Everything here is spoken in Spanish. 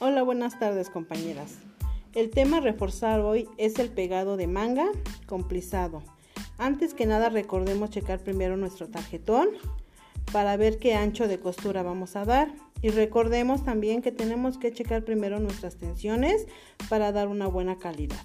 Hola, buenas tardes compañeras. El tema a reforzar hoy es el pegado de manga complesado. Antes que nada recordemos checar primero nuestro tarjetón para ver qué ancho de costura vamos a dar. Y recordemos también que tenemos que checar primero nuestras tensiones para dar una buena calidad.